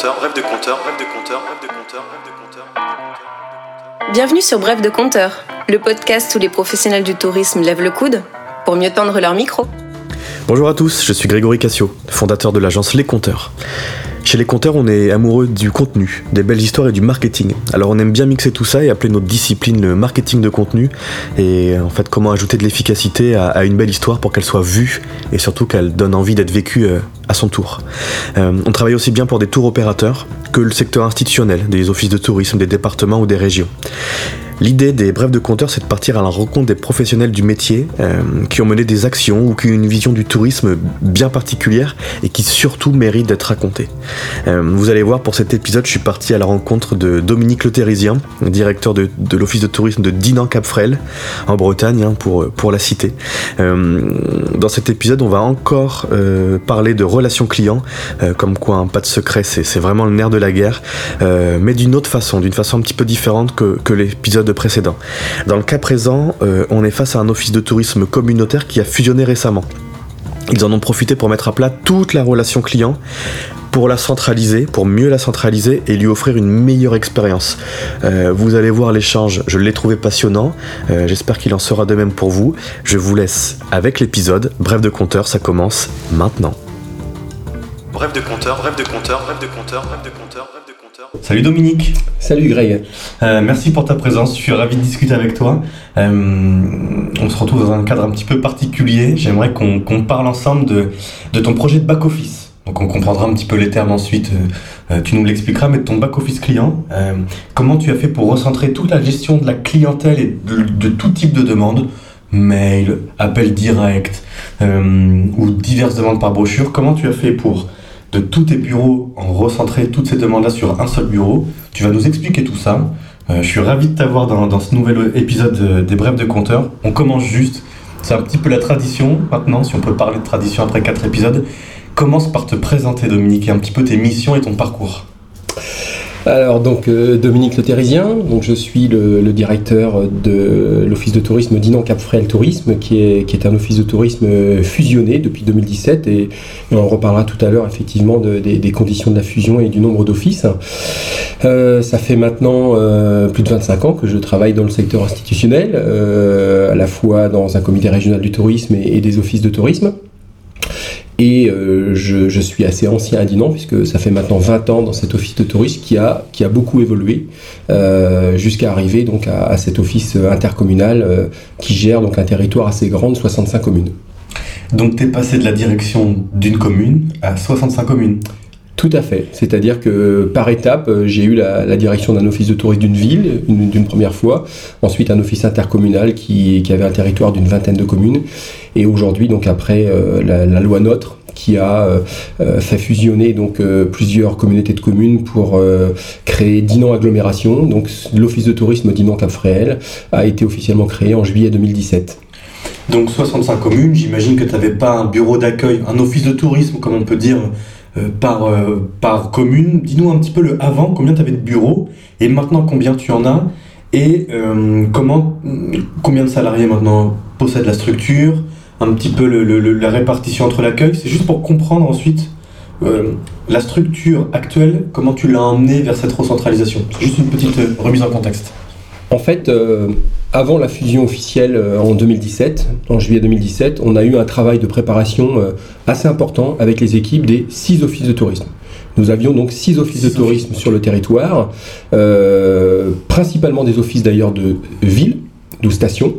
compteur, bref de compteur, bref de compteur, bref de compteur, bref de compteur. Bienvenue sur Bref de compteur, le podcast où les professionnels du tourisme lèvent le coude pour mieux tendre leur micro. Bonjour à tous, je suis Grégory Cassio, fondateur de l'agence Les Compteurs. Chez les compteurs, on est amoureux du contenu, des belles histoires et du marketing. Alors on aime bien mixer tout ça et appeler notre discipline le marketing de contenu. Et en fait, comment ajouter de l'efficacité à, à une belle histoire pour qu'elle soit vue et surtout qu'elle donne envie d'être vécue euh, à son tour. Euh, on travaille aussi bien pour des tours opérateurs que le secteur institutionnel, des offices de tourisme, des départements ou des régions. L'idée des brefs de compteurs, c'est de partir à la rencontre des professionnels du métier euh, qui ont mené des actions ou qui ont une vision du tourisme bien particulière et qui surtout méritent d'être racontées. Euh, vous allez voir, pour cet épisode, je suis parti à la rencontre de Dominique Le Thérisien, directeur de, l'office de tourisme de Dinan-Capfrel, en Bretagne, hein, pour, la citer. Euh, dans cet épisode, on va encore parler de relations clients, comme quoi, un pas de secret, c'est vraiment le nerf de la guerre, mais d'une autre façon, d'une façon un petit peu différente que l'épisode précédent. Dans le cas présent, euh, on est face à un office de tourisme communautaire qui a fusionné récemment. Ils en ont profité pour mettre à plat toute la relation client, pour la centraliser, pour mieux la centraliser et lui offrir une meilleure expérience. Euh, vous allez voir l'échange, je l'ai trouvé passionnant, Euh, j'espère qu'il en sera de même pour vous. Je vous laisse avec l'épisode, bref de compteur, ça commence maintenant. Bref de compteur, bref de compteur, bref de compteur, bref de compteur, bref de compteur. Salut Dominique, Salut Greg. Euh, merci pour ta présence, je suis ravi de discuter avec toi. Euh, on se retrouve dans un cadre un petit peu particulier, j'aimerais qu'on parle ensemble de, de ton projet de back-office. Donc on comprendra un petit peu les termes ensuite, euh, tu nous l'expliqueras, mais de ton back-office client, euh, comment tu as fait pour recentrer toute la gestion de la clientèle et de, de tout type de demandes? Mail, appel direct euh, ou diverses demandes par brochure, comment tu as fait pour de tous tes bureaux en recentrer toutes ces demandes-là sur un seul bureau. Tu vas nous expliquer tout ça. Euh, je suis ravi de t'avoir dans, dans ce nouvel épisode des Brefs de Compteur. On commence juste, c'est un petit peu la tradition maintenant, si on peut parler de tradition après quatre épisodes. Commence par te présenter Dominique et un petit peu tes missions et ton parcours. Alors donc euh, Dominique Le Thérisien, donc je suis le, directeur de l'office de tourisme Dinan Cap Fréhel Tourisme, qui est, qui est un office de tourisme fusionné depuis 2017 et, et on reparlera tout à l'heure effectivement de- des, conditions de la fusion et du nombre d'offices. Euh, ça fait maintenant euh, plus de 25 ans que je travaille dans le secteur institutionnel, à la fois dans un comité régional du tourisme et des offices de tourisme. Et euh, je, suis assez ancien à Dinan, puisque ça fait maintenant 20 ans dans cet office de tourisme qui a, beaucoup évolué, euh, jusqu'à arriver donc à, cet office intercommunal euh, qui gère donc un territoire assez grand de 65 communes. Donc tu es passé de la direction d'une commune à 65 communes. Tout à fait. C'est-à-dire que par étape, euh, j'ai eu la, direction d'un office de tourisme d'une ville, une- d'une première fois, ensuite un office intercommunal qui, avait un territoire d'une vingtaine de communes, et aujourd'hui, donc après euh, la, loi NOTRe, qui a euh, euh, fait fusionner donc euh, plusieurs communautés de communes pour euh, créer Dinan Agglomération. Donc l'office de tourisme Dinan Cap Fréhel a été officiellement créé en juillet 2017. Donc 65 communes, j'imagine que tu n'avais pas un bureau d'accueil, un office de tourisme, comme on peut dire, euh, par, euh, par commune. Dis-nous un petit peu le avant, combien tu avais de bureaux, et maintenant combien tu en as, et euh, comment, combien de salariés maintenant possèdent la structure, un petit peu le- la répartition entre l'accueil. C'est juste pour comprendre ensuite euh, la structure actuelle, comment tu l'as emmenée vers cette recentralisation. C'est juste une petite euh, remise en contexte. En fait, euh, avant la fusion officielle euh, en 2017, en juillet 2017, on a eu un travail de préparation euh, assez important avec les équipes des six offices de tourisme. Nous avions donc six offices de tourisme sur le territoire, euh, principalement des offices d'ailleurs de ville, ou stations,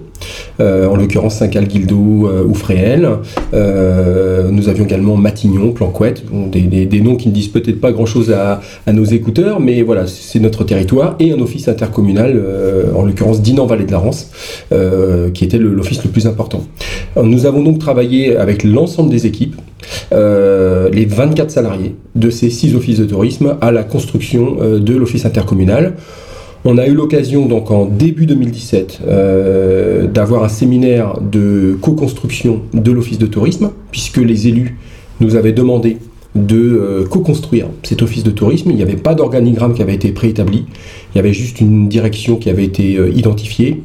euh, en l'occurrence Saint-Cal-Guildo euh, ou Fréhel. Euh, nous avions également Matignon, Planquette, des, noms qui ne disent peut-être pas grand-chose à, nos écouteurs, mais voilà, c'est notre territoire, et un office intercommunal, euh, en l'occurrence Dinan-Vallée de la Rance, qui était l'office le plus important. Nous avons donc travaillé avec l'ensemble des équipes, les 24 salariés de ces six offices de tourisme à la construction de l'office intercommunal. On a eu l'occasion donc en début 2017 euh, d'avoir un séminaire de co-construction de l'office de tourisme, puisque les élus nous avaient demandé de euh, co-construire cet office de tourisme. Il n'y avait pas d'organigramme qui avait été préétabli, il y avait juste une direction qui avait été euh, identifiée,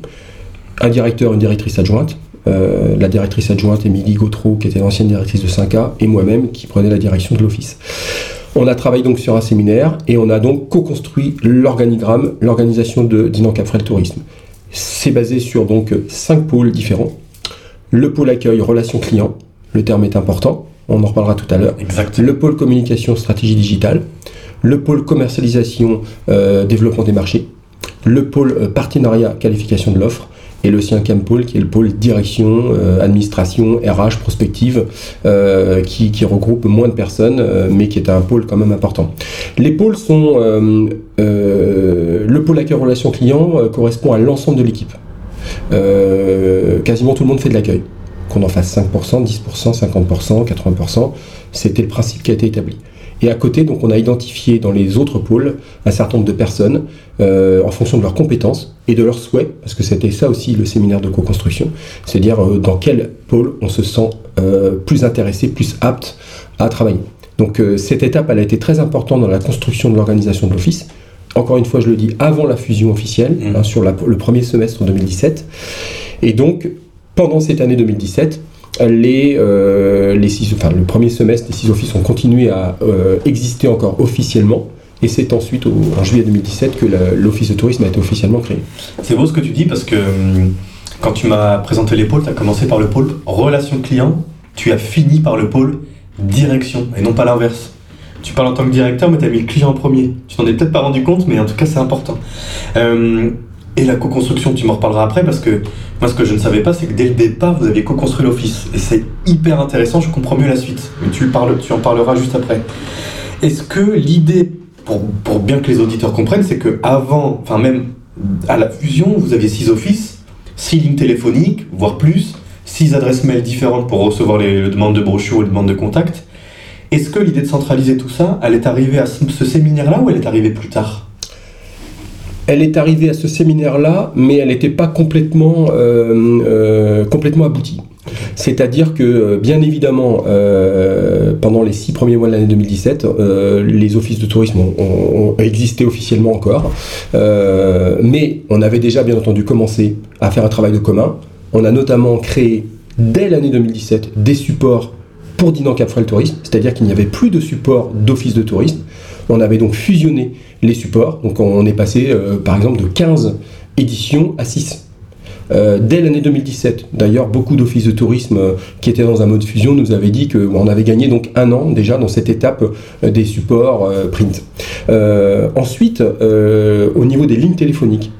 un directeur, une directrice adjointe. La directrice adjointe Émilie Gautreau, qui était l'ancienne directrice de 5A, et moi-même qui prenais la direction de l'office. On a travaillé donc sur un séminaire et on a donc co-construit l'organigramme, l'organisation de Dinan Capfrel Tourisme. C'est basé sur donc cinq pôles différents. Le pôle accueil, relation client, le terme est important, on en reparlera tout à l'heure. Exact. Le pôle communication, stratégie digitale, le pôle commercialisation, euh, développement des marchés, le pôle euh, partenariat, qualification de l'offre, et le cinquième pôle qui est le pôle direction, euh, administration, RH, prospective, euh, qui, regroupe moins de personnes, euh, mais qui est un pôle quand même important. Les pôles sont... le pôle accueil relation client correspond à l'ensemble de l'équipe. Quasiment tout le monde fait de l'accueil. Qu'on en fasse 5%, 10%, 50%, 80%, c'était le principe qui a été établi. Et à côté, donc, on a identifié dans les autres pôles un certain nombre de personnes euh, en fonction de leurs compétences et de leurs souhaits, parce que c'était ça aussi le séminaire de co-construction, c'est-à-dire euh, dans quel pôle on se sent euh, plus intéressé, plus apte à travailler. Donc cette étape, elle a été très importante dans la construction de l'organisation de l'office. Encore une fois, je le dis, avant la fusion officielle, Mhm. hein, sur la- le premier semestre 2017. Et donc, pendant cette année 2017, les, euh, les six, enfin, le premier semestre, les six offices ont continué à euh, exister encore officiellement. Et c'est ensuite, en juillet 2017, que l'office de tourisme a été officiellement créé. C'est beau ce que tu dis parce que hum, quand tu m'as présenté les pôles, tu as commencé par le pôle relation client, tu as fini par le pôle direction et non pas l'inverse. Tu parles en tant que directeur, mais tu as mis le client en premier. Tu t'en es peut-être pas rendu compte, mais en tout cas, c'est important. Euh, et la co-construction, tu m'en reparleras après parce que moi, ce que je ne savais pas, c'est que dès le départ, vous aviez co-construit l'office. Et c'est hyper intéressant, je comprends mieux la suite. Mais tu, tu en parleras juste après. Est-ce que l'idée, pour, pour bien que les auditeurs comprennent, c'est que avant, enfin même à la fusion, vous aviez six offices, six lignes téléphoniques, voire plus, six adresses mail différentes pour recevoir les, demandes de brochures ou les demandes de contact. Est-ce que l'idée de centraliser tout ça, elle est arrivée à ce, ce séminaire-là ou elle est arrivée plus tard? Elle est arrivée à ce séminaire-là, mais elle n'était pas complètement, euh, euh, complètement aboutie. C'est-à-dire que, euh, bien évidemment, euh, pendant les six premiers mois de l'année 2017, euh, les offices de tourisme ont, existé officiellement encore, Euh, mais on avait déjà, bien entendu, commencé à faire un travail de commun. On a notamment créé, dès l'année 2017, des supports pour Dinan Capfrel Tourisme, c'est-à-dire qu'il n'y avait plus de support d'office de tourisme. On avait donc fusionné les supports, donc on est passé, euh, par exemple, de 15 éditions à 6. Euh, dès l'année 2017, d'ailleurs, beaucoup d'offices de tourisme euh, qui étaient dans un mode fusion nous avaient dit qu'on avait gagné donc un an déjà dans cette étape euh, des supports print. Ensuite, au niveau des lignes téléphoniques,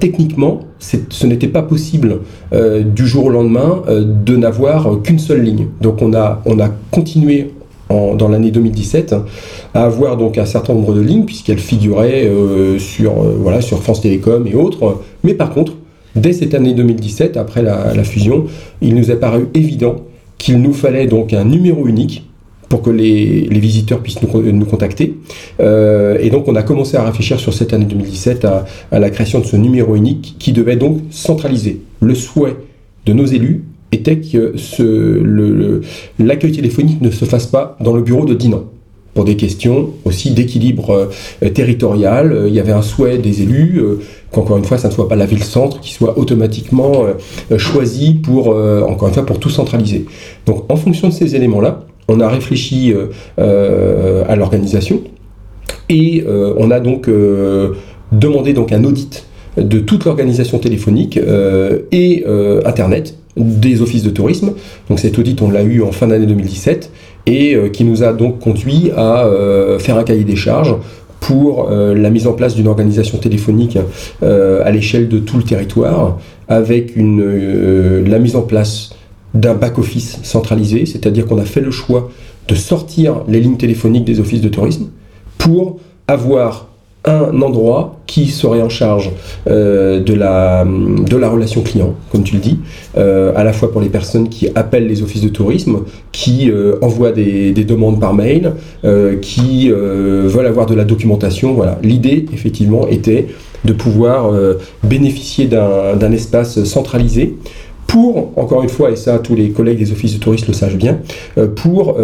techniquement, ce n'était pas possible du jour au lendemain de n'avoir qu'une seule ligne. Donc on a, on a continué dans l'année 2017 à avoir donc un certain nombre de lignes puisqu'elles figuraient sur, sur France Télécom et autres. Mais par contre, dès cette année 2017, après la, fusion, il nous est paru évident qu'il nous fallait donc un numéro unique pour que les, visiteurs puissent nous, con- nous contacter. Euh, et donc on a commencé à réfléchir sur cette année 2017 à, à la création de ce numéro unique qui devait donc centraliser. Le souhait de nos élus était que l'accueil téléphonique ne se fasse pas dans le bureau de Dinan. Pour des questions aussi d'équilibre euh, territorial, Euh, il y avait un souhait des élus euh, qu'encore une fois, ça ne soit pas la ville-centre qui soit automatiquement choisie pour, tout centraliser. Donc en fonction de ces éléments-là, on a réfléchi à l'organisation et on a donc demandé un audit de toute l'organisation téléphonique et Internet des offices de tourisme. Donc cet audit, on l'a eu en fin d'année 2017 et euh, qui nous a donc conduit à euh, faire un cahier des charges pour euh, la mise en place d'une organisation téléphonique à l'échelle de tout le territoire, avec la mise en place d'un back-office centralisé, c'est-à-dire qu'on a fait le choix de sortir les lignes téléphoniques des offices de tourisme pour avoir un endroit qui serait en charge euh, de, la, relation client, comme tu le dis, euh, à la fois pour les personnes qui appellent les offices de tourisme, qui euh, envoient des, des demandes par mail, qui veulent avoir de la documentation. Voilà. L'idée, effectivement, était de pouvoir bénéficier d'un espace centralisé pour, encore une fois, et ça tous les collègues des offices de tourisme le savent bien, pour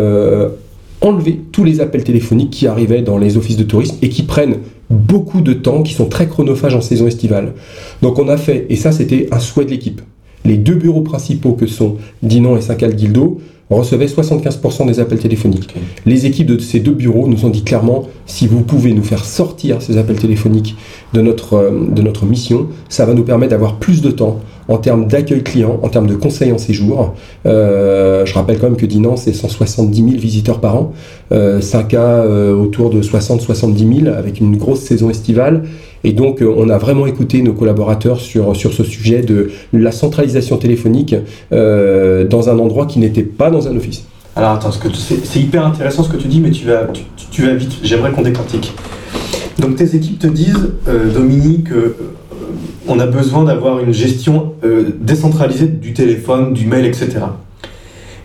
enlever tous les appels téléphoniques qui arrivaient dans les offices de tourisme et qui prennent beaucoup de temps, qui sont très chronophages en saison estivale. Donc on a fait, et ça c'était un souhait de l'équipe, les deux bureaux principaux que sont Dinan et Saint-Cal-Guildo recevait 75% des appels téléphoniques. Les équipes de ces deux bureaux nous ont dit clairement, si vous pouvez nous faire sortir ces appels téléphoniques de notre, euh, de notre mission, ça va nous permettre d'avoir plus de temps en termes d'accueil client, en termes de conseil en séjour. Euh, je rappelle quand même que Dinan, c'est 170 000 visiteurs par an, euh, 5 cas euh, autour de 60-70 000 avec une grosse saison estivale. Et donc, euh, on a vraiment écouté nos collaborateurs sur, ce sujet de la centralisation téléphonique euh, dans un endroit qui n'était pas dans un office. Alors attends, c'est hyper intéressant ce que tu dis, mais tu vas, vite. J'aimerais qu'on décortique. Donc tes équipes te disent, euh, Dominique, euh, on a besoin d'avoir une gestion décentralisée du téléphone, du mail, etc.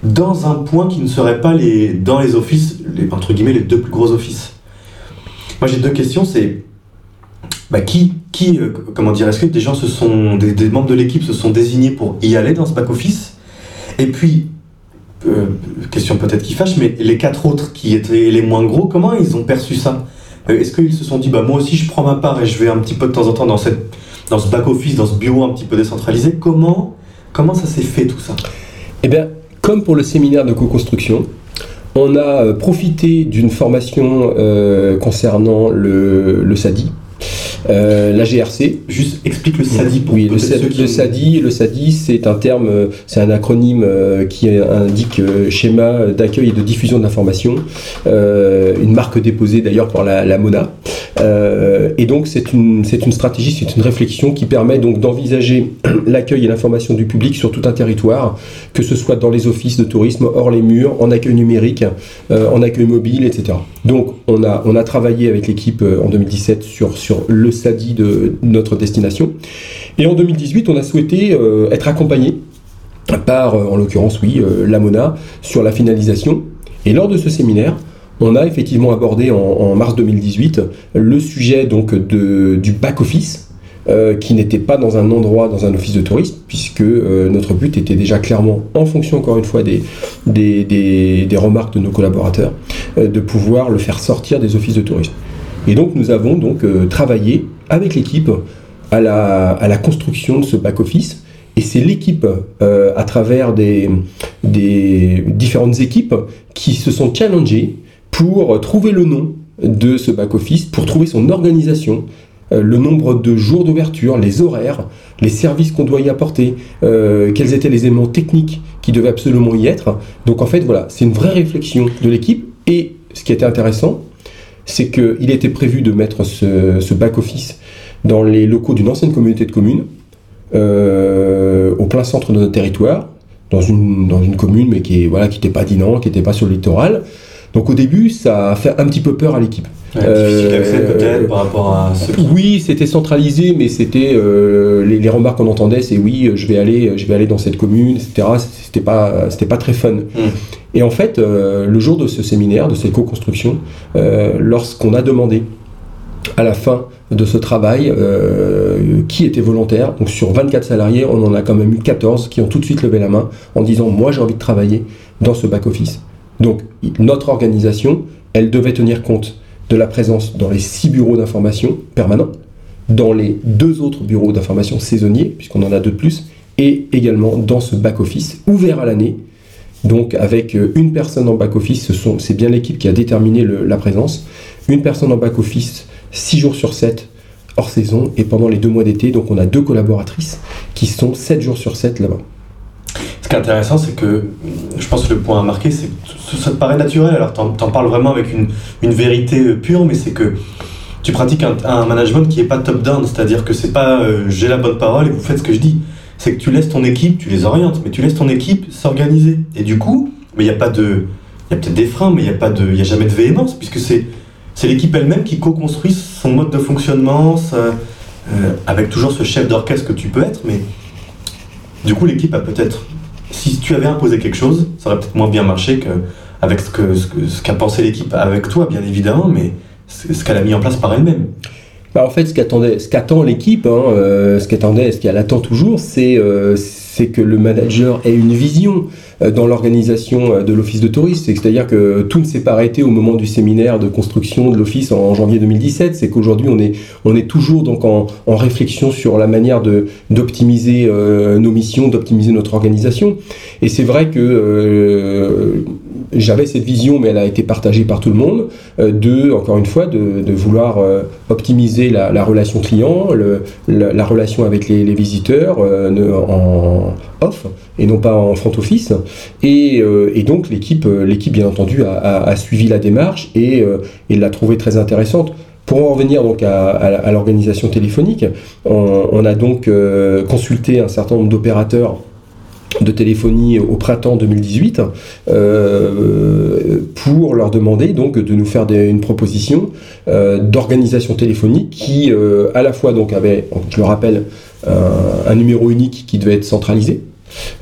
Dans un point qui ne serait pas dans les offices, entre guillemets, les deux plus gros offices. Moi j'ai deux questions, c'est bah, qui, euh, comment dire, est-ce que des gens se sont, des, membres de l'équipe se sont désignés pour y aller dans ce back office Et puis euh, question peut-être qui fâche, mais les quatre autres qui étaient les moins gros, comment ils ont perçu ça? Euh, Est-ce qu'ils se sont dit, bah moi aussi je prends ma part et je vais un petit peu de temps en temps dans, cette, dans ce back-office, dans ce bureau un petit peu décentralisé? Comment, comment ça s'est fait tout ça? Eh bien, comme pour le séminaire de co-construction, on a profité d'une formation concernant le SADI, euh, la GRC. Juste explique le SADI pour oui, le, SADI, qui- le SADI, le SADI, c'est un terme, euh, c'est un acronyme euh, qui indique schéma d'accueil et de diffusion d'informations, euh, une marque déposée d'ailleurs par la, la MONA. Euh, et donc c'est une, c'est une stratégie, c'est une réflexion qui permet donc d'envisager l'accueil et l'information du public sur tout un territoire, que ce soit dans les offices de tourisme, hors les murs, en accueil numérique, euh, en accueil mobile, etc. Donc on a, on a travaillé avec l'équipe euh, en 2017 sur, sur le SADI de notre destination. Et en 2018, on a souhaité euh, être accompagné par, euh, en l'occurrence, oui, la MONA, sur la finalisation. Et lors de ce séminaire, on a effectivement abordé en, mars 2018 le sujet donc du back-office, euh, qui n'était pas dans un endroit, dans un office de tourisme, puisque euh, notre but était déjà clairement, en fonction encore une fois des, des, des- remarques de nos collaborateurs, euh, de pouvoir le faire sortir des offices de tourisme. Et donc nous avons donc travaillé avec l'équipe à la, à la construction de ce back-office. Et c'est l'équipe, à travers des, des différentes équipes, qui se sont challengées pour trouver le nom de ce back-office, pour trouver son organisation, le nombre de jours d'ouverture, les horaires, les services qu'on doit y apporter, euh, quels étaient les éléments techniques qui devaient absolument y être. Donc en fait, voilà, c'est une vraie réflexion de l'équipe. Et ce qui était intéressant, c'est qu'il était prévu de mettre ce, ce back-office dans les locaux d'une ancienne communauté de communes, euh, au plein centre de notre territoire, dans une, commune, mais qui est voilà, qui n'était pas Dinan, qui n'était pas sur le littoral. Donc au début, ça a fait un petit peu peur à l'équipe. Ouais, difficile Euh, par rapport à ceux qui... Oui, c'était centralisé, mais c'était euh, les, les remarques qu'on entendait, c'est oui, je vais aller, je vais aller dans cette commune, etc. C'était pas, c'était pas très fun. Et en fait, euh, le jour de ce séminaire, de cette co-construction, euh, lorsqu'on a demandé à la fin de ce travail euh, qui était volontaire, donc sur 24 salariés, on en a quand même eu 14 qui ont tout de suite levé la main en disant moi j'ai envie de travailler dans ce back-office. Donc notre organisation, elle devait tenir compte de la présence dans les six bureaux d'information permanents, dans les deux autres bureaux d'information saisonniers, puisqu'on en a deux de plus, et également dans ce back-office ouvert à l'année. Donc avec euh, une personne en back-office, c'est bien l'équipe qui a déterminé la présence, une personne en back-office 6 jours sur 7 hors saison, et pendant les deux mois d'été, donc on a deux collaboratrices qui sont 7 jours sur 7 là-bas. Ce qui est intéressant, c'est que pense que le point à marquer, c'est que ça te paraît naturel. Alors, t'en en parles vraiment avec une, une vérité euh, pure, mais c'est que tu pratiques un, management qui est pas top-down, c'est-à-dire que c'est pas euh, j'ai la bonne parole et vous faites ce que je dis. C'est que tu laisses ton équipe, tu les orientes, mais tu laisses ton équipe s'organiser. Et du coup, il n'y a pas de. Il y a peut-être des freins, mais il n'y a, pas de- a jamais de véhémence, puisque c'est c'est l'équipe elle-même qui co-construit son mode de fonctionnement, euh, avec toujours ce chef d'orchestre que tu peux être, mais du coup, l'équipe a peut-être si tu avais imposé quelque chose, ça aurait peut-être moins bien marché que avec ce qu'a pensé l'équipe avec toi, bien évidemment, mais ce qu'elle a mis en place par elle-même. Bah, en fait, ce qu'attend l'équipe, hein, euh, ce qu'attendait, ce qu'elle attend toujours, c'est, euh, c'est que le manager ait une vision euh, dans l'organisation euh, de l'office de tourisme. C'est-à-dire que tout ne s'est pas arrêté au moment du séminaire de construction de l'office en janvier 2017. C'est qu'aujourd'hui, on est, on est toujours donc en, réflexion sur la manière d'optimiser euh, nos missions, d'optimiser notre organisation. Et c'est vrai que j'avais cette vision, mais elle a été partagée par tout le monde, de, encore une fois, de, vouloir optimiser la, relation client, la, relation avec les, visiteurs en off et non pas en front office. Et, euh, donc l'équipe, euh, l'équipe bien entendu a, suivi la démarche et, euh, et l'a trouvée très intéressante. Pour en revenir donc à, l'organisation téléphonique, on, a donc consulté un certain nombre d'opérateurs de téléphonie au printemps 2018 pour leur demander donc de nous faire une proposition d'organisation téléphonique qui à la fois donc avait, je le rappelle, un numéro unique qui devait être centralisé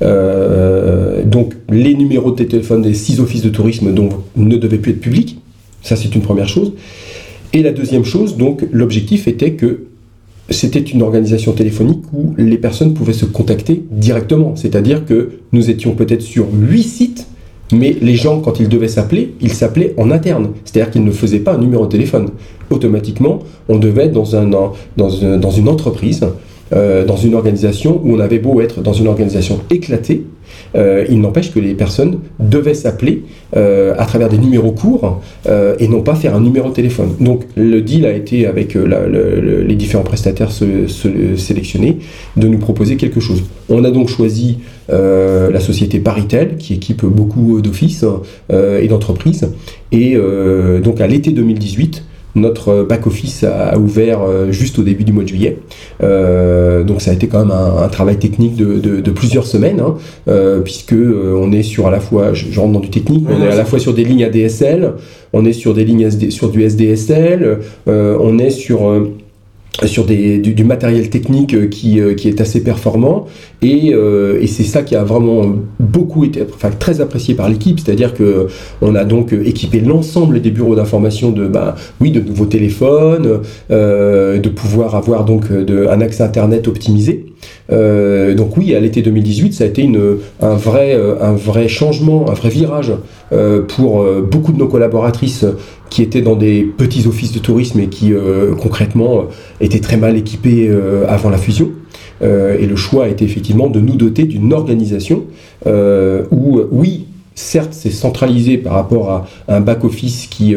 euh, donc les numéros de téléphone des six offices de tourisme donc, ne devaient plus être publics. Ça, c'est une première chose. Et la deuxième chose, donc l'objectif était que c'était une organisation téléphonique où les personnes pouvaient se contacter directement. C'est-à-dire que nous étions peut-être sur huit sites, mais les gens, quand ils devaient s'appeler, ils s'appelaient en interne. C'est-à-dire qu'ils ne faisaient pas un numéro de téléphone. Automatiquement, on devait être dans, dans une entreprise euh, dans une organisation où on avait beau être dans une organisation éclatée, euh, il n'empêche que les personnes devaient s'appeler euh, à travers des numéros courts et non pas faire un numéro de téléphone. Donc le deal a été avec les différents prestataires sélectionnés de nous proposer quelque chose. On a donc choisi la société Paritel qui équipe beaucoup d'offices et d'entreprises et donc à l'été 2018 notre back-office a, ouvert euh, juste au début du mois de juillet. Euh, donc ça a été quand même un, travail technique de, plusieurs semaines, hein, euh, puisque on est sur à la fois, je, rentre dans du technique, on est à la fois sur des lignes ADSL, on est sur des lignes sur du SDSL, on est sur sur du, matériel technique euh, qui, euh, qui, est assez performant. Et, euh, et c'est ça qui a vraiment beaucoup été enfin, très apprécié par l'équipe. C'est-à-dire que on a donc équipé l'ensemble des bureaux d'information de bah, oui de nouveaux téléphones de pouvoir avoir donc de, un accès internet optimisé donc oui à l'été 2018 ça a été une, un, vrai, un vrai changement un vrai virage pour beaucoup de nos collaboratrices qui étaient dans des petits offices de tourisme et qui euh, concrètement étaient très mal équipés euh, avant la fusion. Euh, et le choix a été effectivement de nous doter d'une organisation où, oui, certes, c'est centralisé par rapport à un back-office qui,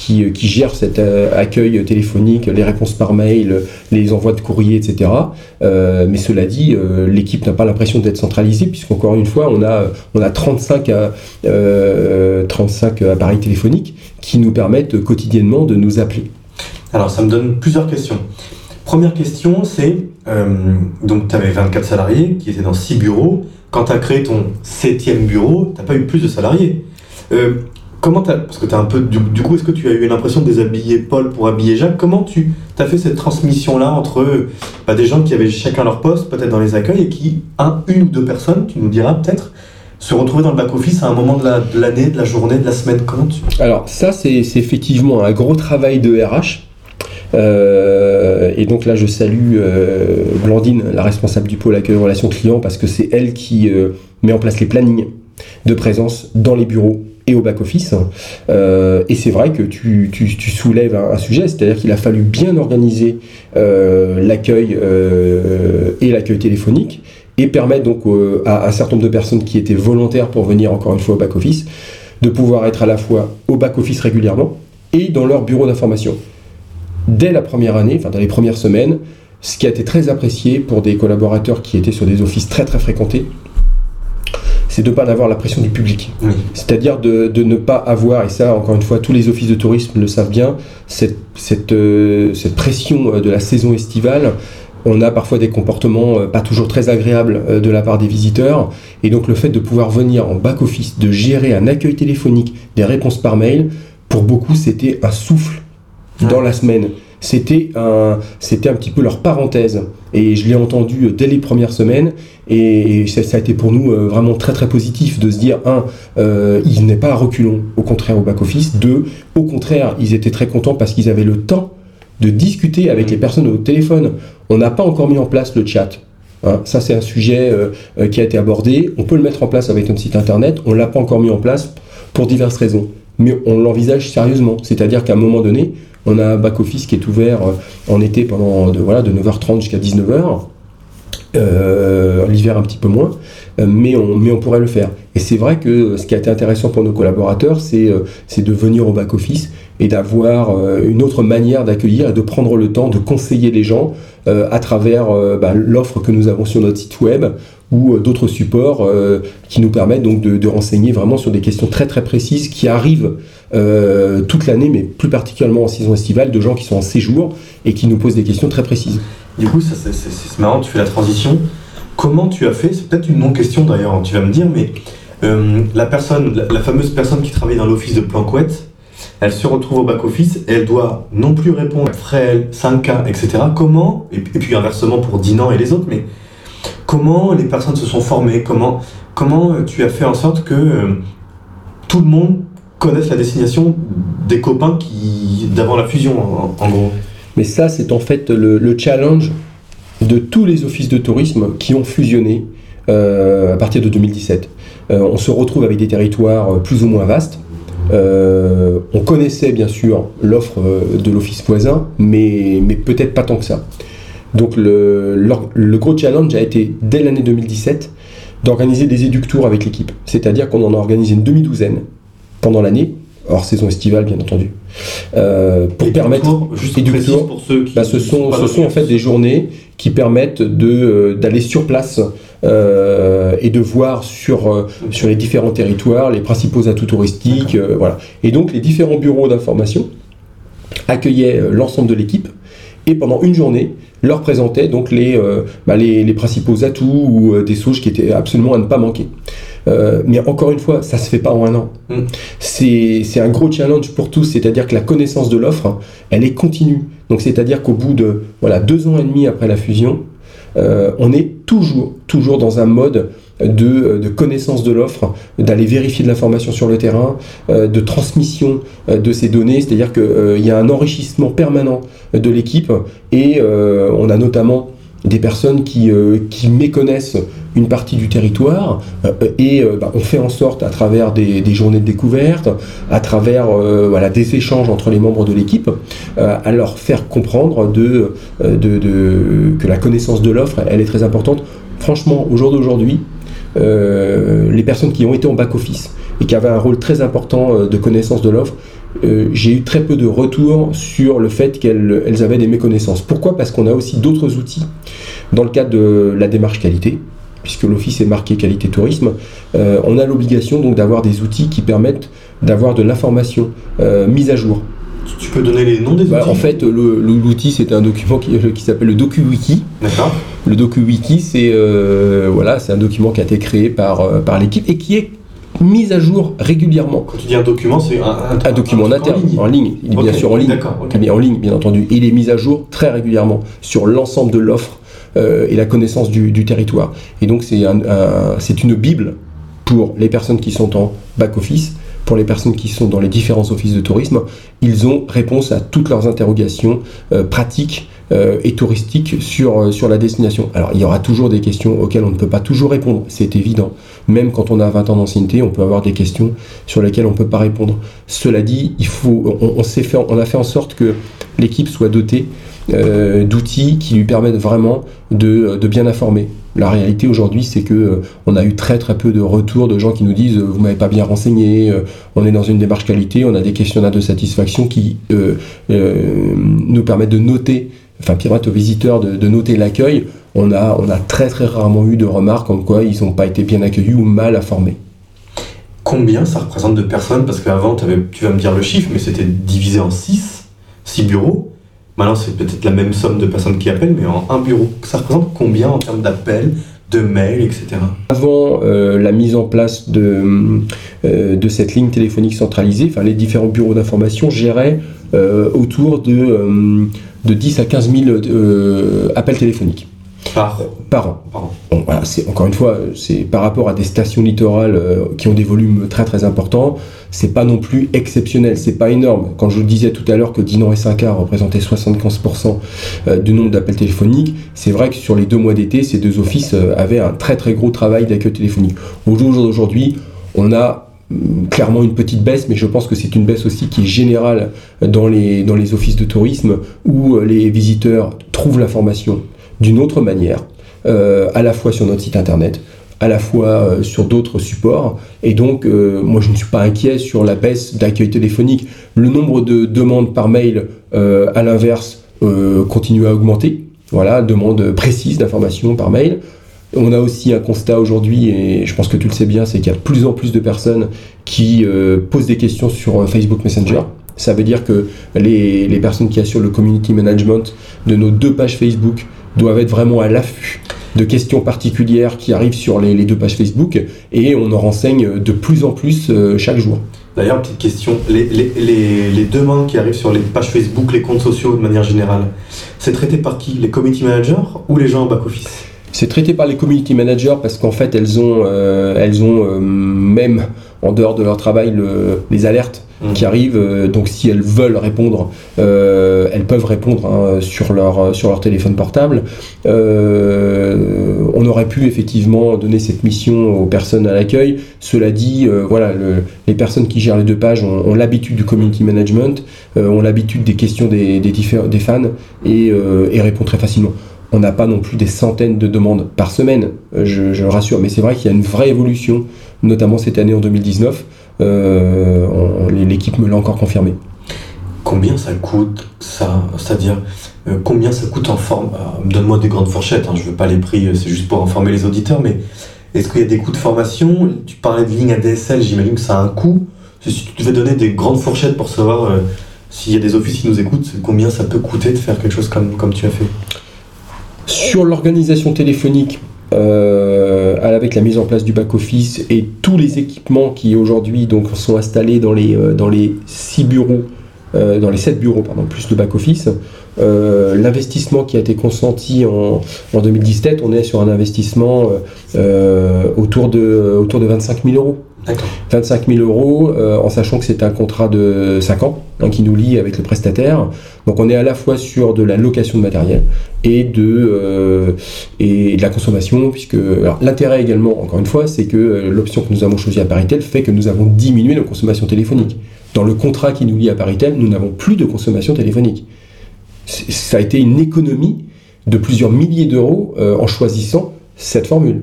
qui, qui, gère cet accueil téléphonique, les réponses par mail, les envois de courrier, etc. mais cela dit, l'équipe n'a pas l'impression d'être centralisée, puisqu'encore une fois, on a, on a 35, 35 appareils téléphoniques qui nous permettent quotidiennement de nous appeler. Alors ça me donne plusieurs questions. Première question, c'est, euh, donc tu avais 24 salariés qui étaient dans 6 bureaux. Quand tu as créé ton septième bureau, tu n'as pas eu plus de salariés. Euh, comment as, parce que tu un peu, du, coup, est-ce que tu as eu l'impression de déshabiller Paul pour habiller Jacques? Comment tu as fait cette transmission-là entre bah, des gens qui avaient chacun leur poste, peut-être dans les accueils, et qui, un, une ou deux personnes, tu nous diras peut-être, se retrouver dans le back-office à un moment de l'année, de, la journée, de la semaine? Comment Alors ça, c'est effectivement un gros travail de RH. Euh, et donc là, je salue euh, Blandine, la responsable du pôle accueil relations clients, parce que c'est elle qui euh, met en place les plannings de présence dans les bureaux et au back-office. et c'est vrai que tu, soulèves un, sujet, c'est-à-dire qu'il a fallu bien organiser l'accueil et l'accueil téléphonique et permettre donc à un certain nombre de personnes qui étaient volontaires pour venir encore une fois au back-office de pouvoir être à la fois au back-office régulièrement et dans leur bureau d'information. Dès la première année, enfin dans les premières semaines, ce qui a été très apprécié pour des collaborateurs qui étaient sur des offices très très fréquentés, c'est de ne pas avoir la pression du public. C'est-à-dire de, ne pas avoir, et ça encore une fois tous les offices de tourisme le savent bien, cette, cette, euh, cette pression de la saison estivale on a parfois des comportements euh, pas toujours très agréables euh, de la part des visiteurs. Et donc le fait de pouvoir venir en back-office, de gérer un accueil téléphonique, des réponses par mail, pour beaucoup c'était un souffle dans la semaine. C'était un, c'était un petit peu leur parenthèse. Et je l'ai entendu euh, dès les premières semaines. Et ça, a été pour nous vraiment très très positif de se dire, un, ils n'est pas à reculons, au contraire au back-office. Deux, au contraire, ils étaient très contents parce qu'ils avaient le temps de discuter avec les personnes au téléphone. On n'a pas encore mis en place le chat. Hein. Ça, c'est un sujet euh, qui a été abordé. On peut le mettre en place avec notre site internet. On ne l'a pas encore mis en place pour diverses raisons. Mais on l'envisage sérieusement. C'est-à-dire qu'à un moment donné, on a un back-office qui est ouvert en été pendant de, voilà, de 9h30 jusqu'à 19h. L'hiver un petit peu moins. Euh, mais on, pourrait le faire. Et c'est vrai que ce qui a été intéressant pour nos collaborateurs, c'est euh, de venir au back-office et d'avoir euh, une autre manière d'accueillir et de prendre le temps de conseiller les gens à travers bah, l'offre que nous avons sur notre site web ou d'autres supports qui nous permettent donc de, renseigner vraiment sur des questions très très précises qui arrivent toute l'année, mais plus particulièrement en saison estivale, de gens qui sont en séjour et qui nous posent des questions très précises. Du coup, c'est marrant, tu fais la transition. Comment tu as fait C'est peut-être une non-question d'ailleurs, tu vas me dire, mais euh, la personne, la, fameuse personne qui travaille dans l'office de Planquette, elle se retrouve au back-office et elle doit non plus répondre Frel, 5K, etc. Comment, et, puis inversement pour Dinan et les autres, mais comment les personnes se sont formées? Comment, comment euh, tu as fait en sorte que euh, tout le monde connaisse la destination des copains qui d'avant la fusion, en, gros Mais ça, c'est en fait le challenge de tous les offices de tourisme qui ont fusionné euh, à partir de 2017. Euh, on se retrouve avec des territoires euh, plus ou moins vastes. on connaissait bien sûr l'offre de l'office voisin, mais, mais peut-être pas tant que ça. Donc le, le, gros challenge a été, dès l'année 2017, d'organiser des éductours avec l'équipe. C'est-à-dire qu'on en a organisé une demi-douzaine pendant l'année, hors saison estivale bien entendu, pour permettre... Juste pour ceux qui bah, ce sont, ce sont en fait des journées qui permettent euh, d'aller sur place euh, et de voir sur, euh, sur les différents territoires les principaux atouts touristiques. voilà. Et donc les différents bureaux d'information accueillaient l'ensemble de l'équipe et pendant une journée leur présentaient donc les, bah, les, les, principaux atouts ou des sauges qui étaient absolument à ne pas manquer. Mais encore une fois, ça se fait pas en un an. Mm. C'est un gros challenge pour tous, c'est-à-dire que la connaissance de l'offre, elle est continue. Donc c'est-à-dire qu'au bout de voilà, deux ans et demi après la fusion, euh, on est toujours, toujours dans un mode de, connaissance de l'offre, d'aller vérifier de l'information sur le terrain, euh, de transmission euh, de ces données, c'est-à-dire qu'il y a un enrichissement permanent de l'équipe et on a notamment des personnes qui, qui méconnaissent une partie du territoire euh, et euh, bah, on fait en sorte à travers des, journées de découverte, à travers euh, voilà, des échanges entre les membres de l'équipe, à leur faire comprendre de, que la connaissance de l'offre, elle est très importante. Franchement, au jour d'aujourd'hui, les personnes qui ont été en back-office et qui avaient un rôle très important de connaissance de l'offre, j'ai eu très peu de retours sur le fait qu'elles elles avaient des méconnaissances. Pourquoi? Parce qu'on a aussi d'autres outils dans le cadre de la démarche qualité puisque l'office est marqué qualité tourisme, euh, on a l'obligation donc d'avoir des outils qui permettent d'avoir de l'information euh, mise à jour. Tu peux donner les noms des bah, outils En fait, l'outil c'est un document qui, euh, qui s'appelle le DocuWiki. D'accord. Le DocuWiki, c'est voilà, un document qui a été créé par, par l'équipe et qui est mis à jour régulièrement. Quand tu dis un document, c'est un, un, document en interne, en ligne. Il est bien sûr en ligne. D'accord. en ligne, bien entendu. Il est mis à jour très régulièrement sur l'ensemble de l'offre euh, et la connaissance du, territoire. Et donc c'est un, une bible pour les personnes qui sont en back-office, pour les personnes qui sont dans les différents offices de tourisme. Ils ont réponse à toutes leurs interrogations euh, pratiques euh, et touristiques sur, la destination. Alors il y aura toujours des questions auxquelles on ne peut pas toujours répondre, c'est évident. Même quand on a 20 ans d'ancienneté, on peut avoir des questions sur lesquelles on ne peut pas répondre. Cela dit, il faut, on a fait en sorte que l'équipe soit dotée euh, d'outils qui lui permettent vraiment de, bien informer. La réalité aujourd'hui, c'est que euh, on a eu très très peu de retours de gens qui nous disent vous m'avez pas bien renseigné, euh, on est dans une démarche qualité, on a des questionnaires de satisfaction qui nous permettent de noter, enfin permettent aux visiteurs de, noter l'accueil. On a, très très rarement eu de remarques comme quoi ils n'ont pas été bien accueillis ou mal informés. Combien ça représente de personnes? Parce qu'avant, tu vas me dire le chiffre, mais c'était divisé en 6, 6 bureaux. Maintenant, c'est peut-être la même somme de personnes qui appellent, mais en un bureau. Ça représente combien en termes d'appels, de mails, etc. Avant euh, la mise en place de, euh, de cette ligne téléphonique centralisée, enfin, les différents bureaux d'information géraient euh, autour de, de 10 à 15 000 appels téléphoniques. Par, par an. par an. Bon, voilà, c'est encore une fois, c'est par rapport à des stations littorales euh, qui ont des volumes très très importants, c'est pas non plus exceptionnel, c'est pas énorme. Quand je vous disais tout à l'heure que Dinan et 5 représentaient 75% euh, du nombre d'appels téléphoniques, c'est vrai que sur les deux mois d'été, ces deux offices euh, avaient un très très gros travail d'accueil téléphonique. Au jour d'aujourd'hui, on a hum, clairement une petite baisse, mais je pense que c'est une baisse aussi qui est générale dans les, dans les offices de tourisme où les visiteurs trouvent l'information d'une autre manière, euh, à la fois sur notre site internet, à la fois euh, sur d'autres supports. Et donc, euh, moi, je ne suis pas inquiet sur la baisse d'accueil téléphonique. Le nombre de demandes par mail, à l'inverse, continue à augmenter. Voilà, demande précise d'informations par mail. On a aussi un constat aujourd'hui, et je pense que tu le sais bien, c'est qu'il y a de plus en plus de personnes qui posent des questions sur Facebook Messenger. Ça veut dire que les personnes qui assurent le community management de nos deux pages Facebook doivent être vraiment à l'affût de questions particulières qui arrivent sur les, les deux pages Facebook et on en renseigne de plus en plus euh, chaque jour. D'ailleurs, petite question, les, les, les, les demandes qui arrivent sur les pages Facebook, les comptes sociaux de manière générale, c'est traité par qui? Les community managers ou les gens en back-office C'est traité par les community managers parce qu'en fait elles ont, euh, elles ont euh, même en dehors de leur travail le- les alertes Mhm. qui arrivent. euh, donc si elles veulent répondre, euh, elles peuvent répondre hein, sur, leur, sur leur téléphone portable. Euh, on aurait pu effectivement donner cette mission aux personnes à l'accueil. Cela dit, euh, voilà, le- les personnes qui gèrent les deux pages ont, ont l'habitude du community management, euh, ont l'habitude des questions des, des, des fans et, euh, et répondent très facilement. On n'a pas non plus des centaines de demandes par semaine, euh, je, je rassure, mais c'est vrai qu'il y a une vraie évolution, notamment cette année en 2019. Euh, L'équipe me l'a encore confirmé. Combien ça coûte ça C'est-à-dire, euh, combien ça coûte en forme euh, Donne-moi des grandes fourchettes, hein, je veux pas les prix, c'est juste pour informer les auditeurs, mais est-ce qu'il y a des coûts de formation? Tu parlais de ligne ADSL, j'imagine que ça a un coût. Si tu devais donner des grandes fourchettes pour savoir euh, s'il y a des offices qui nous écoutent, combien ça peut coûter de faire quelque chose comme, comme tu as fait? Sur l'organisation téléphonique, euh, avec la mise en place du back-office et tous les équipements qui aujourd'hui donc sont installés dans les, euh, dans les six bureaux, euh, dans les sept bureaux, pardon, plus le back-office, euh, l'investissement qui a été consenti en, en 2017, on est sur un investissement euh, euh, autour, de, autour de 25 000 euros. D'accord. 25 000 euros, euh, en sachant que c'est un contrat de 5 ans hein, qui nous lie avec le prestataire. Donc on est à la fois sur de la location de matériel et de, euh, et de la consommation, puisque l'intérêt également, encore une fois, c'est que euh, l'option que nous avons choisie à Paritel fait que nous avons diminué nos consommations téléphoniques. Dans le contrat qui nous lie à Paritel, nous n'avons plus de consommation téléphonique. Ça a été une économie de plusieurs milliers d'euros en choisissant cette formule.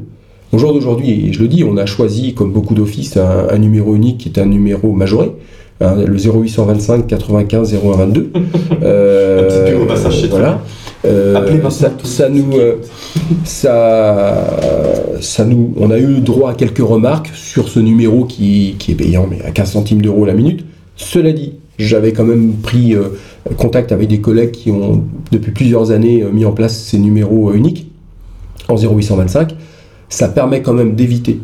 Au jour d'aujourd'hui, et je le dis, on a choisi, comme beaucoup d'offices, un, un numéro unique qui est un numéro majoré, hein, le 0825 95 0122. Euh, Un passage chez. Voilà. Euh, ça, nous, euh, ça, ça nous, on a eu droit à quelques remarques sur ce numéro qui, qui est payant, mais à 15 centimes d'euros la minute. Cela dit, j'avais quand même pris euh, contact avec des collègues qui ont depuis plusieurs années mis en place ces numéros uniques en 0825. Ça permet quand même d'éviter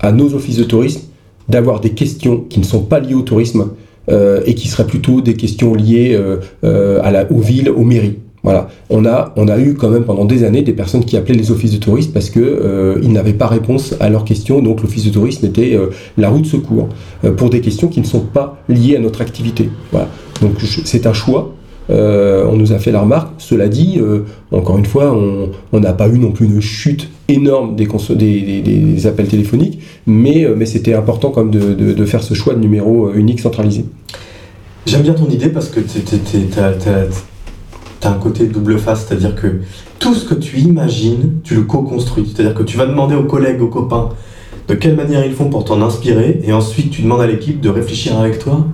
à nos offices de tourisme d'avoir des questions qui ne sont pas liées au tourisme euh, et qui seraient plutôt des questions liées euh, euh, à la, aux villes, aux mairies. Voilà, on a, on a eu quand même pendant des années des personnes qui appelaient les offices de tourisme parce que euh, ils n'avaient pas réponse à leurs questions, donc l'office de tourisme était la roue de secours pour des questions qui ne sont pas liées à notre activité. Voilà, donc c'est un choix. On nous a fait la remarque. Cela dit, encore une fois, on n'a pas eu non plus une chute énorme des, appels téléphoniques, mais, euh, mais c'était important quand même de, faire ce choix de numéro euh, unique centralisé. J'aime bien ton idée parce que t'as- t'as un côté double face, c'est-à-dire que tout ce que tu imagines, tu le co-construis. C'est-à-dire que tu vas demander aux collègues, aux copains, de quelle manière ils font pour t'en inspirer, et ensuite tu demandes à l'équipe de réfléchir avec toi.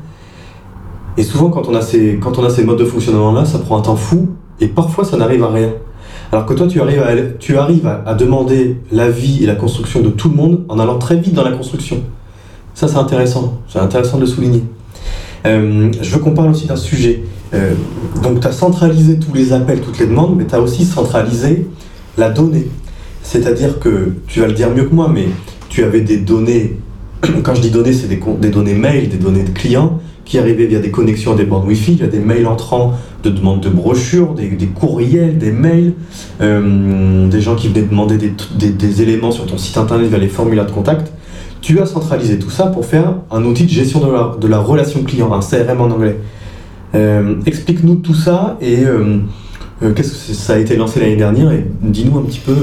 Et souvent, quand on a ces modes de fonctionnement-là, ça prend un temps fou, et parfois ça n'arrive à rien. Alors que toi, tu arrives à, tu arrives à, demander l'avis et la construction de tout le monde en allant très vite dans la construction. Ça, c'est intéressant. C'est intéressant de le souligner. Euh, je veux qu'on parle aussi d'un sujet. Euh, donc, tu as centralisé tous les appels, toutes les demandes, mais tu as aussi centralisé la donnée. C'est-à-dire que, tu vas le dire mieux que moi, mais tu avais des données, quand je dis données, c'est des, des données mail, des données de clients qui arrivaient via des connexions à des bornes Wi-Fi, via des mails entrants de demandes de brochures, des, des courriels, des mails, euh, des gens qui venaient demander des, des- des éléments sur ton site internet via les formulaires de contact. Tu as centralisé tout ça pour faire un outil de gestion de la, de la relation client, un CRM en anglais. Euh, Explique-nous tout ça et euh, qu'est-ce que ça a été lancé l'année dernière et dis-nous un petit peu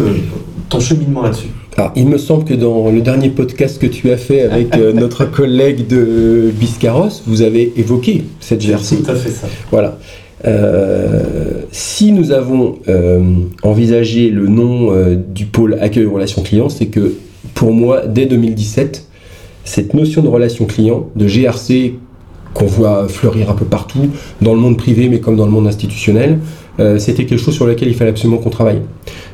ton cheminement là-dessus. Alors, il me semble que dans le dernier podcast que tu as fait avec euh, notre collègue de Biscarros, vous avez évoqué cette GRC. Tout à fait ça. Voilà. Euh, si nous avons euh, envisagé le nom euh, du pôle accueil relations clients, c'est que pour moi, dès 2017, cette notion de relation client, de GRC qu'on voit fleurir un peu partout, dans le monde privé mais comme dans le monde institutionnel, c'était quelque chose sur lequel il fallait absolument qu'on travaille.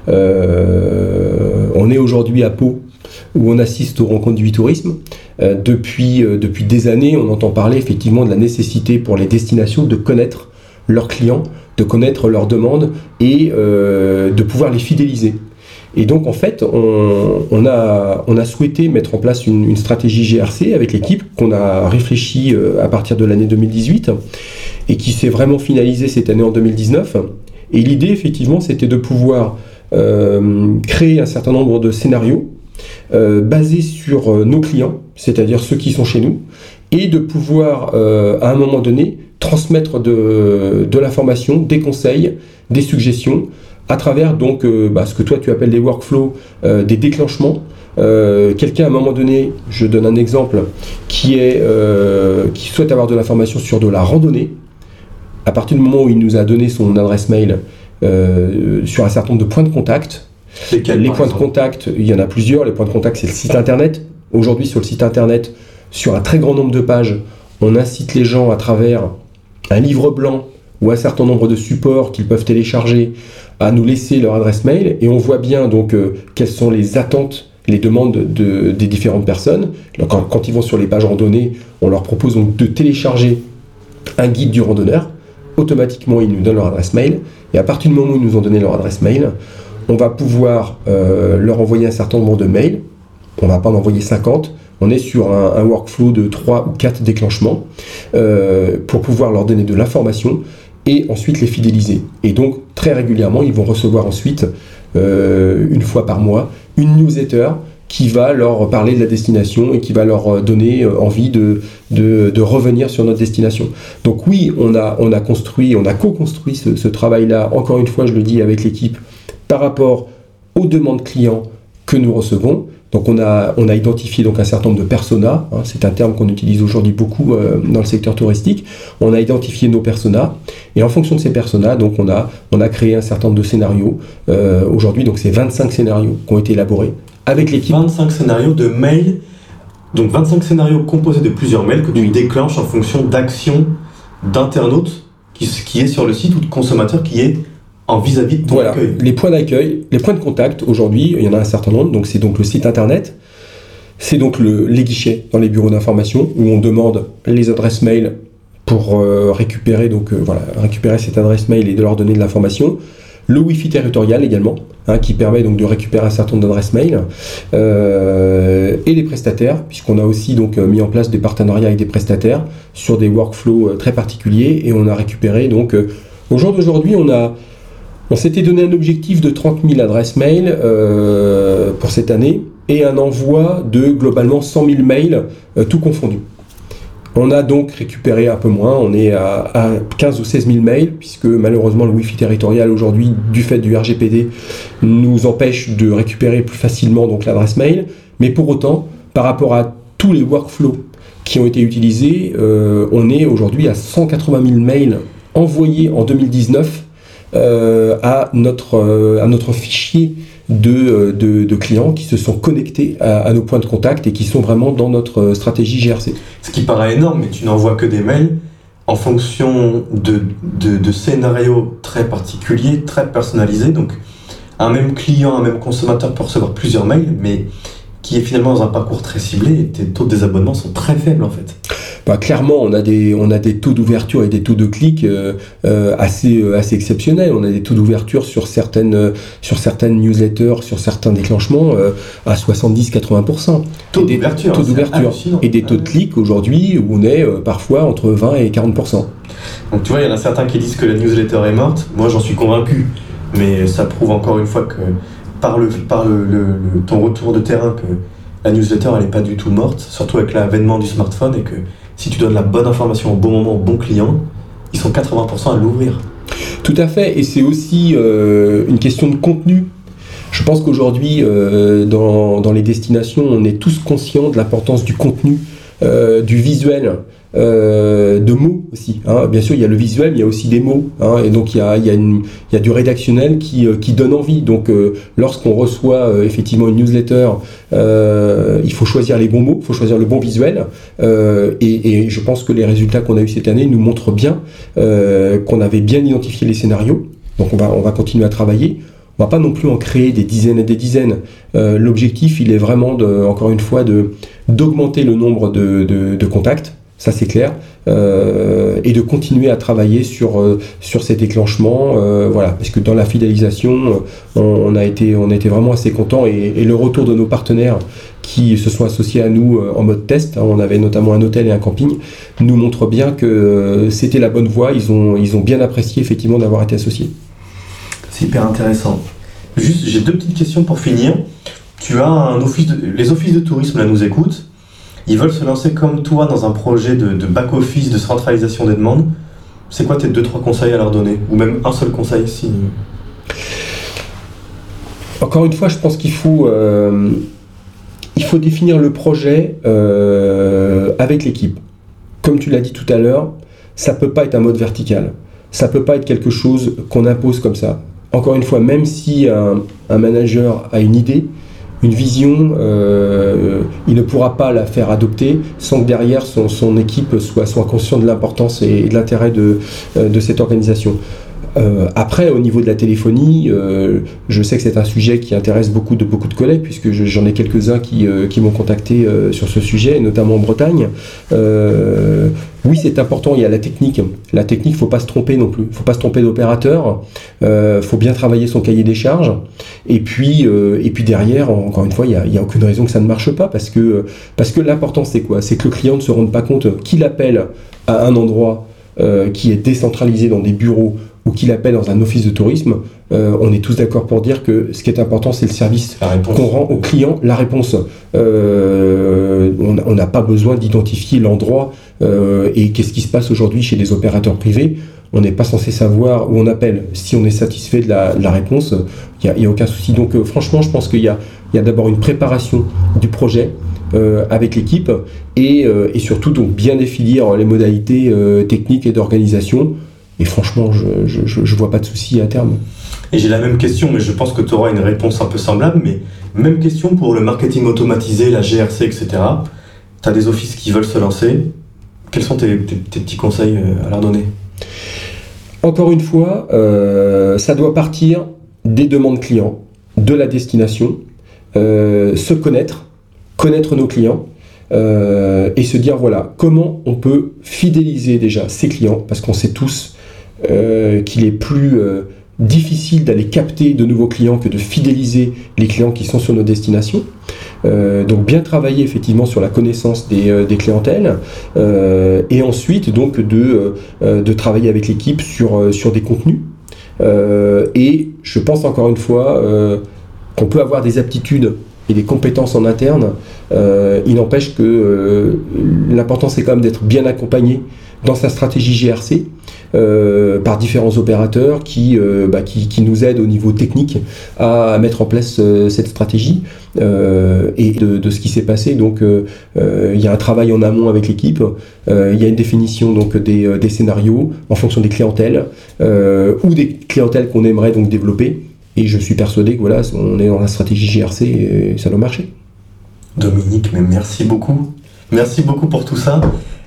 On est aujourd'hui à Pau, où on assiste aux rencontres du tourisme. Depuis, depuis des années, on entend parler effectivement de la nécessité pour les destinations de connaître leurs clients, de connaître leurs demandes et euh, de pouvoir les fidéliser. Et donc en fait, on, a, souhaité mettre en place une, stratégie GRC avec l'équipe qu'on a réfléchi euh, à partir de l'année 2018 et qui s'est vraiment finalisée cette année en 2019. Et l'idée effectivement, c'était de pouvoir euh, créer un certain nombre de scénarios basés sur nos clients, c'est-à-dire ceux qui sont chez nous, et de pouvoir à un moment donné transmettre de, de l'information, des conseils, des suggestions à travers donc euh, bah, ce que toi tu appelles des workflows, euh, des déclenchements. Euh, Quelqu'un à un moment donné, je donne un exemple, qui, est, qui souhaite avoir de l'information sur de la randonnée, à partir du moment où il nous a donné son adresse mail sur un certain nombre de points de contact, les points de contact, il y en a plusieurs. Les points de contact, c'est le site internet. Aujourd'hui, sur le site internet, sur un très grand nombre de pages, on incite les gens à travers un livre blanc ou un certain nombre de supports qu'ils peuvent télécharger à nous laisser leur adresse mail et on voit bien donc euh, quelles sont les attentes, les demandes de- des différentes personnes. Alors, quand, quand ils vont sur les pages randonnées, on leur propose donc de télécharger un guide du randonneur. Automatiquement, ils nous donnent leur adresse mail et à partir du moment où ils nous ont donné leur adresse mail, on va pouvoir euh, leur envoyer un certain nombre de mails. On va pas en envoyer 50. On est sur un, workflow de 3 ou 4 déclenchements euh, pour pouvoir leur donner de l'information et ensuite les fidéliser. Et donc, très régulièrement, ils vont recevoir ensuite, euh, une fois par mois, une newsletter qui va leur parler de la destination et qui va leur euh, donner envie de, revenir sur notre destination. Donc oui, on a, on a construit, on a co-construit ce travail-là, encore une fois, je le dis avec l'équipe, par rapport aux demandes clients que nous recevons. Donc on a, on a identifié donc un certain nombre de personas, hein, c'est un terme qu'on utilise aujourd'hui beaucoup euh, dans le secteur touristique. On a identifié nos personas et en fonction de ces personas, donc on a, on a créé un certain nombre de scénarios. Euh, aujourd'hui, donc c'est 25 scénarios qui ont été élaborés avec l'équipe. 25 scénarios de mails, donc 25 scénarios composés de plusieurs mails que tu Oui. déclenches en fonction d'actions d'internautes qui, qui est sur le site ou de consommateurs qui est en vis-à-vis de ton Voilà, accueil. les points d'accueil, les points de contact, aujourd'hui, il y en a un certain nombre, donc c'est donc le site internet, c'est donc le, les guichets dans les bureaux d'information où on demande les adresses mail pour euh, récupérer, donc, euh, voilà, récupérer cette adresse mail et de leur donner de l'information. Le Wi-Fi territorial également, hein, qui permet donc de récupérer un certain nombre d'adresses mail, Euh, et les prestataires, puisqu'on a aussi donc mis en place des partenariats avec des prestataires sur des workflows très particuliers, et on a récupéré donc au jour d'aujourd'hui, on a on s'était donné un objectif de 30 000 adresses mail euh, pour cette année et un envoi de globalement 100 000 mails, euh, tout confondu. On a donc récupéré un peu moins, on est à, à 15 ou 16 000 mails, puisque malheureusement le Wi-Fi territorial aujourd'hui, du fait du RGPD, nous empêche de récupérer plus facilement donc l'adresse mail. Mais pour autant, par rapport à tous les workflows qui ont été utilisés, euh, on est aujourd'hui à 180 000 mails envoyés en 2019 euh, à, notre, euh, à notre fichier de, euh, de, de clients qui se sont connectés à, nos points de contact et qui sont vraiment dans notre euh, stratégie GRC. Ce qui paraît énorme, mais tu n'envoies que des mails en fonction de, de, de scénarios très particuliers, très personnalisés. Donc, un même client, un même consommateur peut recevoir plusieurs mails, mais qui est finalement dans un parcours très ciblé et tes taux de désabonnement sont très faibles en fait. Bah, clairement, on a des, on a des taux d'ouverture et des taux de clics assez, assez exceptionnels. On a des taux d'ouverture sur certaines, sur certaines newsletters, sur certains déclenchements à 70-80%. Taux d'ouverture. Taux d'ouverture. Et des taux de clics aujourd'hui où on est parfois entre 20 et 40%. Donc tu vois, il y en a certains qui disent que la newsletter est morte. Moi, j'en suis convaincu. Mais ça prouve encore une fois que par, le, par le, ton retour de terrain que la newsletter, elle n'est pas du tout morte, surtout avec l'avènement du smartphone et que si tu donnes la bonne information au bon moment au bon client, ils sont 80% à l'ouvrir. Tout à fait, et c'est aussi euh, une question de contenu. Je pense qu'aujourd'hui, euh, dans, les destinations, on est tous conscients de l'importance du contenu, euh, du visuel. Euh, de mots aussi. Hein. Bien sûr, il y a le visuel, il y a aussi des mots. Hein. Et donc, il y a, il y a, une, il y a du rédactionnel qui, euh, qui donne envie. Donc, euh, lorsqu'on reçoit effectivement une newsletter, il faut choisir les bons mots, il faut choisir le bon visuel. Et, et, je pense que les résultats qu'on a eu cette année nous montrent bien qu'on avait bien identifié les scénarios. Donc, on va, on va continuer à travailler. On va pas non plus en créer des dizaines et des dizaines. L'objectif, il est vraiment, de, encore une fois, de d'augmenter le nombre de, de, de contacts ça c'est clair, euh, et de continuer à travailler sur, euh, sur ces déclenchements, euh, voilà, parce que dans la fidélisation, on, a, été, on a été vraiment assez contents, et, le retour de nos partenaires qui se sont associés à nous en mode test, hein, on avait notamment un hôtel et un camping, nous montre bien que c'était la bonne voie, ils ont, ils ont bien apprécié effectivement d'avoir été associés. C'est hyper intéressant. Juste, j'ai deux petites questions pour finir. Tu as un office, les offices de tourisme là nous écoutent ils veulent se lancer comme toi dans un projet de, back-office, de centralisation des demandes. C'est quoi tes deux, trois conseils à leur donner? Ou même un seul conseil si... Encore une fois, je pense qu'il faut, euh, faut définir le projet euh, avec l'équipe. Comme tu l'as dit tout à l'heure, ça peut pas être un mode vertical. Ça peut pas être quelque chose qu'on impose comme ça. Encore une fois, même si un manager a une idée, une vision, euh, il ne pourra pas la faire adopter sans que derrière son, équipe soit, soit conscient de l'importance et, de l'intérêt de, euh, cette organisation. Euh, après, au niveau de la téléphonie, je sais que c'est un sujet qui intéresse beaucoup de, beaucoup de collègues, puisque j'en ai quelques-uns qui, qui m'ont contacté sur ce sujet, notamment en Bretagne. Oui, c'est important, il y a la technique. La technique, ne faut pas se tromper non plus. Ne faut pas se tromper d'opérateur. Il faut bien travailler son cahier des charges. Et puis, et puis derrière, encore une fois, il n'y a, a, aucune raison que ça ne marche pas, parce que, parce que l'important, c'est quoi? C'est que le client ne se rende pas compte qu'il appelle à un endroit qui est décentralisé dans des bureaux ou qu'il appelle dans un office de tourisme, euh, on est tous d'accord pour dire que ce qui est important, c'est le service qu'on rend au client, la réponse. Euh, on n'a pas besoin d'identifier l'endroit euh, et qu'est-ce qui se passe aujourd'hui chez les opérateurs privés. On n'est pas censé savoir où on appelle. Si on est satisfait de la, réponse, il n'y a, aucun souci. Donc franchement, je pense qu'il y a, d'abord une préparation du projet. avec l'équipe et, et, surtout donc bien définir les modalités techniques et d'organisation et franchement, je ne vois pas de souci à terme. Et j'ai la même question, mais je pense que tu auras une réponse un peu semblable. Mais même question pour le marketing automatisé, la GRC, etc. Tu as des offices qui veulent se lancer. Quels sont tes, petits conseils euh, à leur donner? Encore une fois, euh, ça doit partir des demandes clients, de la destination, euh, se connaître, connaître nos clients. et se dire voilà comment on peut fidéliser déjà ses clients parce qu'on sait tous euh, qu'il est plus euh, difficile d'aller capter de nouveaux clients que de fidéliser les clients qui sont sur nos destinations. Euh, donc bien travailler effectivement sur la connaissance des, clientèles et ensuite donc de, de travailler avec l'équipe sur, sur des contenus. et je pense encore une fois qu'on peut avoir des aptitudes et des compétences en interne. il n'empêche que l'important c'est quand même d'être bien accompagné dans sa stratégie GRC euh, par différents opérateurs qui, euh, bah, qui, qui, nous aident au niveau technique à, mettre en place euh, cette stratégie et de, ce qui s'est passé. Donc il y a un travail en amont avec l'équipe, il y a une définition donc des, des, scénarios en fonction des clientèles ou des clientèles qu'on aimerait donc développer. Et je suis persuadé que voilà, on est dans la stratégie GRC et ça doit marcher. Dominique, mais merci beaucoup. Merci beaucoup pour tout ça.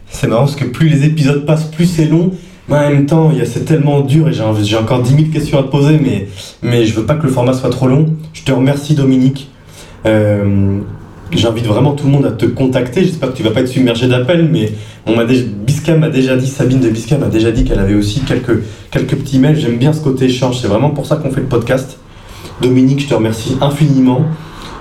C'est marrant parce que plus les épisodes passent, plus c'est long. Mais en même temps, c'est tellement dur et j'ai encore 10 000 questions à te poser, mais, mais je veux pas que le format soit trop long. Je te remercie, Dominique. Euh, J'invite vraiment tout le monde à te contacter. J'espère que tu vas pas être submergé d'appels, mais on m'a Biscam a déjà dit, Sabine de Biscam a déjà dit qu'elle avait aussi quelques, quelques petits mails. J'aime bien ce côté échange. C'est vraiment pour ça qu'on fait le podcast. Dominique, je te remercie infiniment.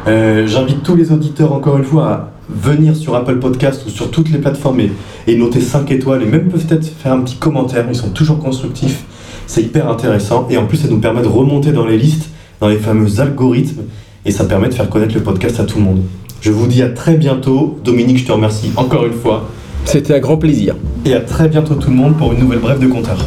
Euh, J'invite tous les auditeurs, encore une fois, venir sur Apple Podcast ou sur toutes les plateformes et, et noter 5 étoiles et même peut-être faire un petit commentaire. Ils sont toujours constructifs. C'est hyper intéressant. Et en plus, ça nous permet de remonter dans les listes, dans les fameux algorithmes. Et ça permet de faire connaître le podcast à tout le monde. Je vous dis à très bientôt. Dominique, je te remercie encore une fois. C'était un grand plaisir. Et à très bientôt tout le monde pour une nouvelle brève de compteur.